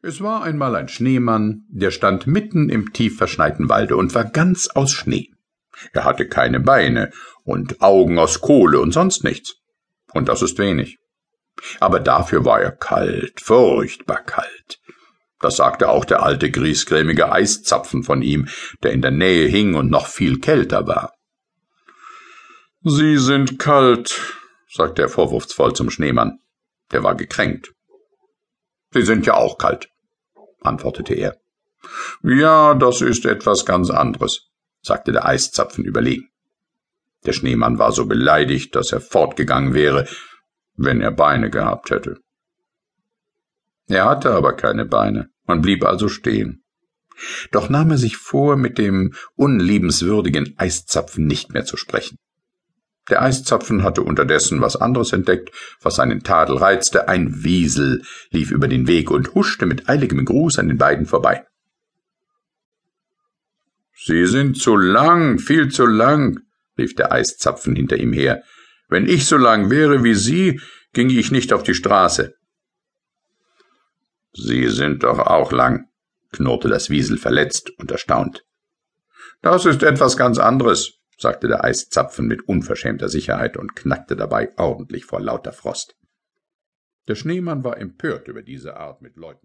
Es war einmal ein Schneemann, der stand mitten im tief verschneiten Walde und war ganz aus Schnee. Er hatte keine Beine und Augen aus Kohle und sonst nichts. Und das ist wenig. Aber dafür war er kalt, furchtbar kalt. Das sagte auch der alte griesgrämige Eiszapfen von ihm, der in der Nähe hing und noch viel kälter war. Sie sind kalt, sagte er vorwurfsvoll zum Schneemann. Der war gekränkt. Sie sind ja auch kalt, antwortete er. Ja, das ist etwas ganz anderes, sagte der Eiszapfen überlegen. Der Schneemann war so beleidigt, dass er fortgegangen wäre, wenn er Beine gehabt hätte. Er hatte aber keine Beine und blieb also stehen. Doch nahm er sich vor, mit dem unliebenswürdigen Eiszapfen nicht mehr zu sprechen. Der Eiszapfen hatte unterdessen was anderes entdeckt, was seinen Tadel reizte. Ein Wiesel lief über den Weg und huschte mit eiligem Gruß an den beiden vorbei. Sie sind zu lang, viel zu lang, rief der Eiszapfen hinter ihm her. Wenn ich so lang wäre wie Sie, ginge ich nicht auf die Straße. Sie sind doch auch lang, knurrte das Wiesel verletzt und erstaunt. Das ist etwas ganz anderes, sagte der Eiszapfen mit unverschämter Sicherheit und knackte dabei ordentlich vor lauter Frost. Der Schneemann war empört über diese Art, mit Leuten